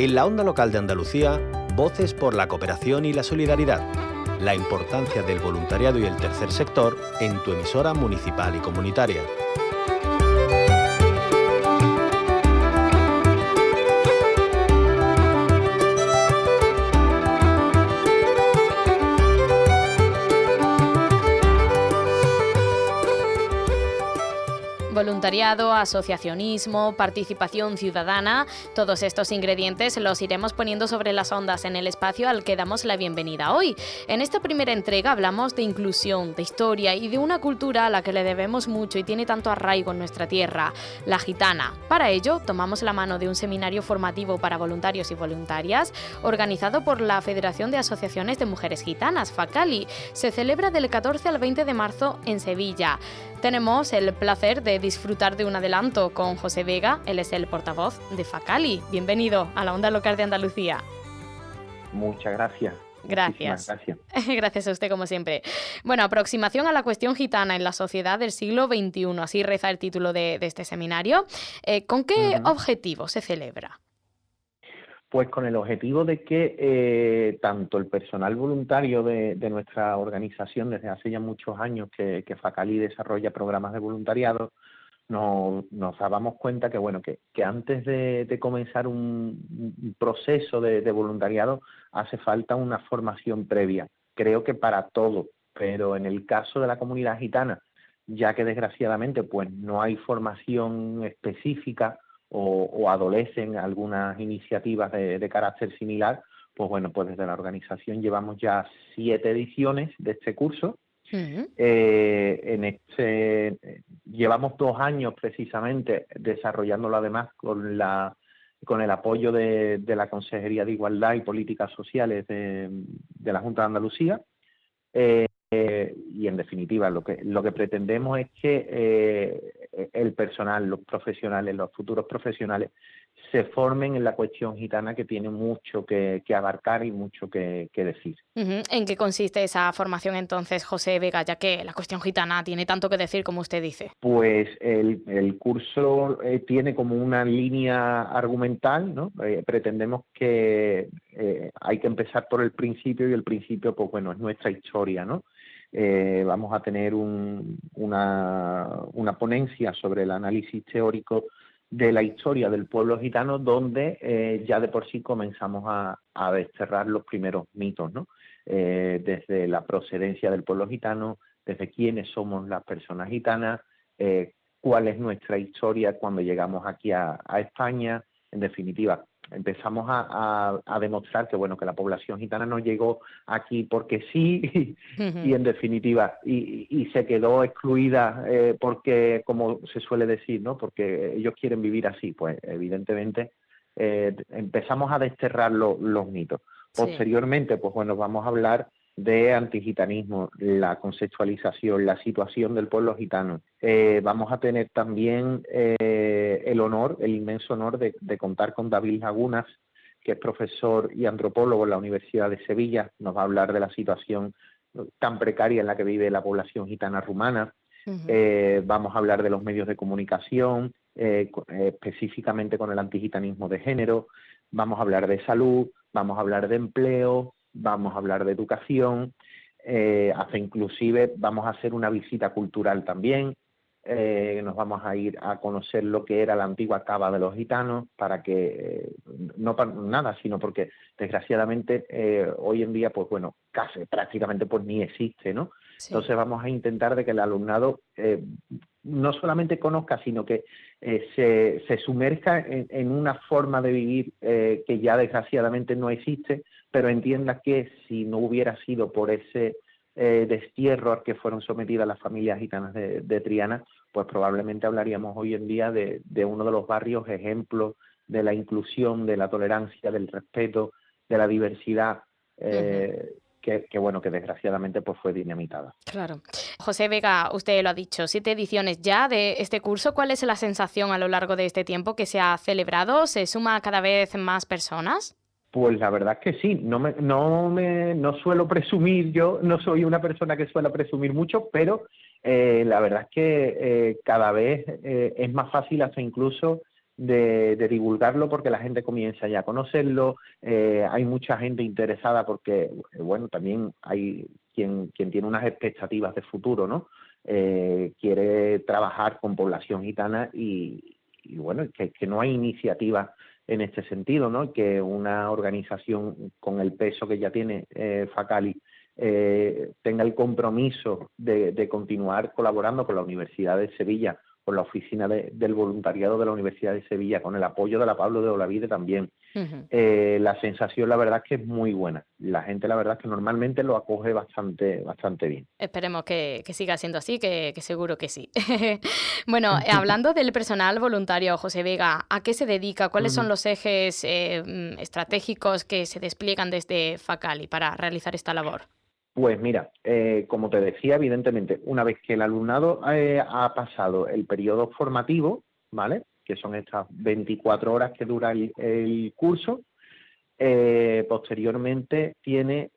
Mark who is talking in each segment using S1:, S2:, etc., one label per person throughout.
S1: En la onda local de Andalucía, voces por la cooperación y la solidaridad. La importancia del voluntariado y el tercer sector en tu emisora municipal y comunitaria.
S2: Voluntariado, asociacionismo, participación ciudadana, todos estos ingredientes los iremos poniendo sobre las ondas en el espacio al que damos la bienvenida hoy. En esta primera entrega hablamos de inclusión, de historia y de una cultura a la que le debemos mucho y tiene tanto arraigo en nuestra tierra, la gitana. Para ello, tomamos la mano de un seminario formativo para voluntarios y voluntarias organizado por la Federación de Asociaciones de Mujeres Gitanas, FACALI. Se celebra del 14 al 20 de marzo en Sevilla. Tenemos el placer de disfrutar de un adelanto con José Vega, él es el portavoz de Facali. Bienvenido a la Onda Local de Andalucía.
S3: Muchas gracias.
S2: Gracias. Gracias. gracias. a usted, como siempre. Bueno, aproximación a la cuestión gitana en la sociedad del siglo XXI, así reza el título de, este seminario. Eh, ¿Con qué objetivo se celebra?
S3: Pues con el objetivo de que eh, tanto el personal voluntario de, nuestra organización, desde hace ya muchos años que, que Facali desarrolla programas de voluntariado, nos, nos dábamos cuenta que bueno que, antes de, comenzar un, proceso de, voluntariado hace falta una formación previa. Creo que para todo, pero en el caso de la comunidad gitana, ya que desgraciadamente pues no hay formación específica o, adolecen algunas iniciativas de, carácter similar, pues bueno, pues desde la organización llevamos ya siete ediciones de este curso. Eh, en este llevamos dos años precisamente desarrollándolo además con la con el apoyo de, la Consejería de Igualdad y Políticas Sociales de, la Junta de Andalucía. Eh, y en definitiva, lo que, lo que pretendemos es que eh, el personal, los profesionales, los futuros profesionales, se formen en la cuestión gitana que tiene mucho que, abarcar y mucho que, decir.
S2: ¿En qué consiste esa formación entonces, José Vega, ya que la cuestión gitana tiene tanto que decir como usted dice?
S3: Pues el, curso eh, tiene como una línea argumental, ¿no? Eh, pretendemos que hay que empezar por el principio y el principio, pues bueno, es nuestra historia, ¿no? Eh, vamos a tener una, una, ponencia sobre el análisis teórico de la historia del pueblo gitano, donde eh, ya de por sí comenzamos a, desterrar los primeros mitos, ¿no? Eh, desde la procedencia del pueblo gitano, desde quiénes somos las personas gitanas, cuál es nuestra historia cuando llegamos aquí a España, en definitiva, empezamos a, demostrar que bueno que la población gitana no llegó aquí porque sí y, en definitiva y, se quedó excluida eh, porque como se suele decir no porque ellos quieren vivir así pues evidentemente eh, empezamos a desterrar los mitos. Posteriormente pues bueno vamos a hablar de antigitanismo, la conceptualización, la situación del pueblo gitano. Eh, vamos a tener también eh, el honor, el inmenso honor de, contar con David Lagunas, que es profesor y antropólogo en la Universidad de Sevilla. Nos va a hablar de la situación tan precaria en la que vive la población gitana rumana. Eh, vamos a hablar de los medios de comunicación, específicamente con el antigitanismo de género. Vamos a hablar de salud, vamos a hablar de empleo, vamos a hablar de educación, eh, hasta inclusive vamos a hacer una visita cultural también, eh, nos vamos a ir a conocer lo que era la antigua cava de los gitanos, para que, eh, no para nada, sino porque desgraciadamente hoy en día, pues bueno, casi prácticamente pues ni existe, ¿no? Entonces vamos a intentar de que el alumnado no solamente conozca, sino que se, se, sumerja en, en, una forma de vivir que ya desgraciadamente no existe, pero entienda que si no hubiera sido por ese eh, destierro al que fueron sometidas las familias gitanas de, Triana, pues probablemente hablaríamos hoy en día de, uno de los barrios ejemplos de la inclusión, de la tolerancia, del respeto, de la diversidad. Eh, que, bueno, que desgraciadamente pues fue dinamitada.
S2: Claro. José Vega, usted lo ha dicho, siete ediciones ya de este curso. ¿Cuál es la sensación a lo largo de este tiempo que se ha celebrado? ¿Se suma cada vez más personas?
S3: Pues la verdad es que sí, no me, no me, no suelo presumir yo, no soy una persona que suele presumir mucho, pero eh, la verdad es que eh, cada vez eh, es más fácil hasta incluso de, divulgarlo porque la gente comienza ya a conocerlo, eh, hay mucha gente interesada porque, bueno, también hay quien, quien tiene unas expectativas de futuro, ¿no? Eh, quiere trabajar con población gitana y, bueno, que, no hay iniciativas en este sentido, ¿no? Que una organización con el peso que ya tiene eh, Facali eh, tenga el compromiso de, continuar colaborando con la Universidad de Sevilla, con la oficina del voluntariado de la Universidad de Sevilla, con el apoyo de la Pablo de Olavide también. Eh, la sensación, la verdad, es que es muy buena. La gente, la verdad, es que normalmente lo acoge bastante, bastante bien.
S2: Esperemos que, siga siendo así, que, seguro que sí. bueno, hablando del personal voluntario, José Vega, ¿a qué se dedica? ¿Cuáles son los ejes eh, estratégicos que se despliegan desde Facali para realizar esta labor?
S3: Pues mira, eh, como te decía, evidentemente, una vez que el alumnado eh, ha pasado el periodo formativo, ¿vale? Que son estas 24 horas que dura el, curso, eh, posteriormente tiene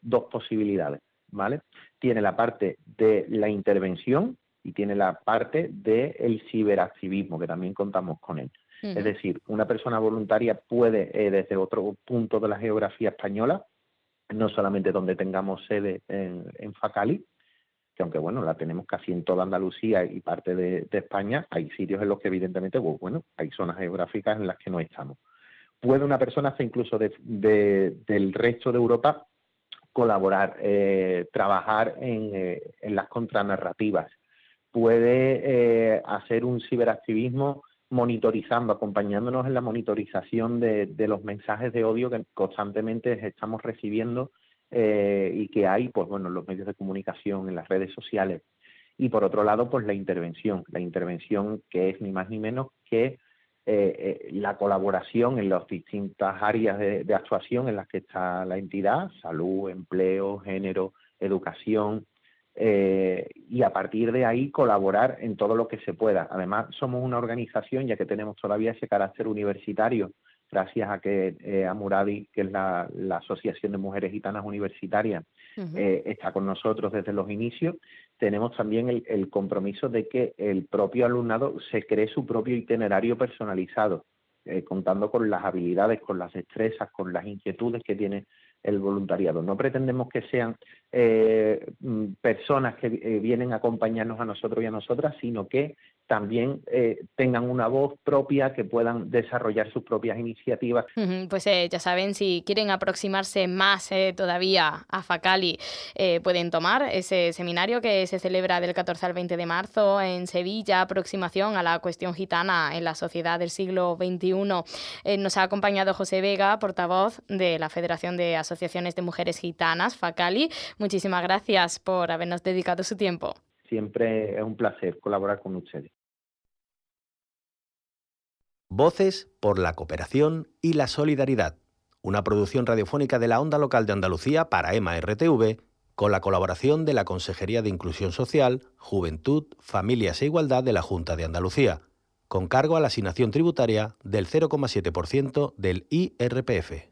S3: dos posibilidades, ¿vale? Tiene la parte de la intervención y tiene la parte del ciberactivismo, que también contamos con él. Es decir, una persona voluntaria puede, desde otro punto de la geografía española, no solamente donde tengamos sede en, Facali, que aunque bueno, la tenemos casi en toda Andalucía y parte de, España, hay sitios en los que evidentemente, pues, bueno, hay zonas geográficas en las que no estamos. Puede una persona incluso del resto de Europa colaborar, eh, trabajar eh, en, las contranarrativas, puede eh, hacer un ciberactivismo monitorizando, acompañándonos en la monitorización de, los mensajes de odio que constantemente estamos recibiendo eh, y que hay, pues bueno, en los medios de comunicación, en las redes sociales. Y por otro lado, pues la intervención, la intervención que es ni más ni menos que eh, eh, la colaboración en las distintas áreas de, actuación en las que está la entidad, salud, empleo, género, educación, eh, y a partir de ahí colaborar en todo lo que se pueda. Además, somos una organización, ya que tenemos todavía ese carácter universitario, gracias a que eh, Amuradi, que es la, Asociación de Mujeres Gitanas Universitarias, eh, está con nosotros desde los inicios, tenemos también el, compromiso de que el propio alumnado se cree su propio itinerario personalizado, contando con las habilidades, con las destrezas, con las inquietudes que tiene el voluntariado. No pretendemos que sean eh, mm, personas que eh, vienen a acompañarnos a nosotros y a nosotras, sino que también eh, tengan una voz propia, que puedan desarrollar sus propias iniciativas.
S2: Pues ya saben, si quieren aproximarse más todavía a Facali, pueden tomar ese seminario que se celebra del 14 al 20 de marzo en Sevilla, aproximación a la cuestión gitana en la sociedad del siglo XXI. nos ha acompañado José Vega, portavoz de la Federación de Asociaciones de Mujeres Gitanas, Facali. Muchísimas gracias por habernos dedicado su tiempo.
S3: Siempre es un placer colaborar con ustedes.
S1: Voces por la cooperación y la solidaridad. Una producción radiofónica de la Onda Local de Andalucía para EMA RTV con la colaboración de la Consejería de Inclusión Social, Juventud, Familias e Igualdad de la Junta de Andalucía, con cargo a la asignación tributaria del 0,7% del IRPF.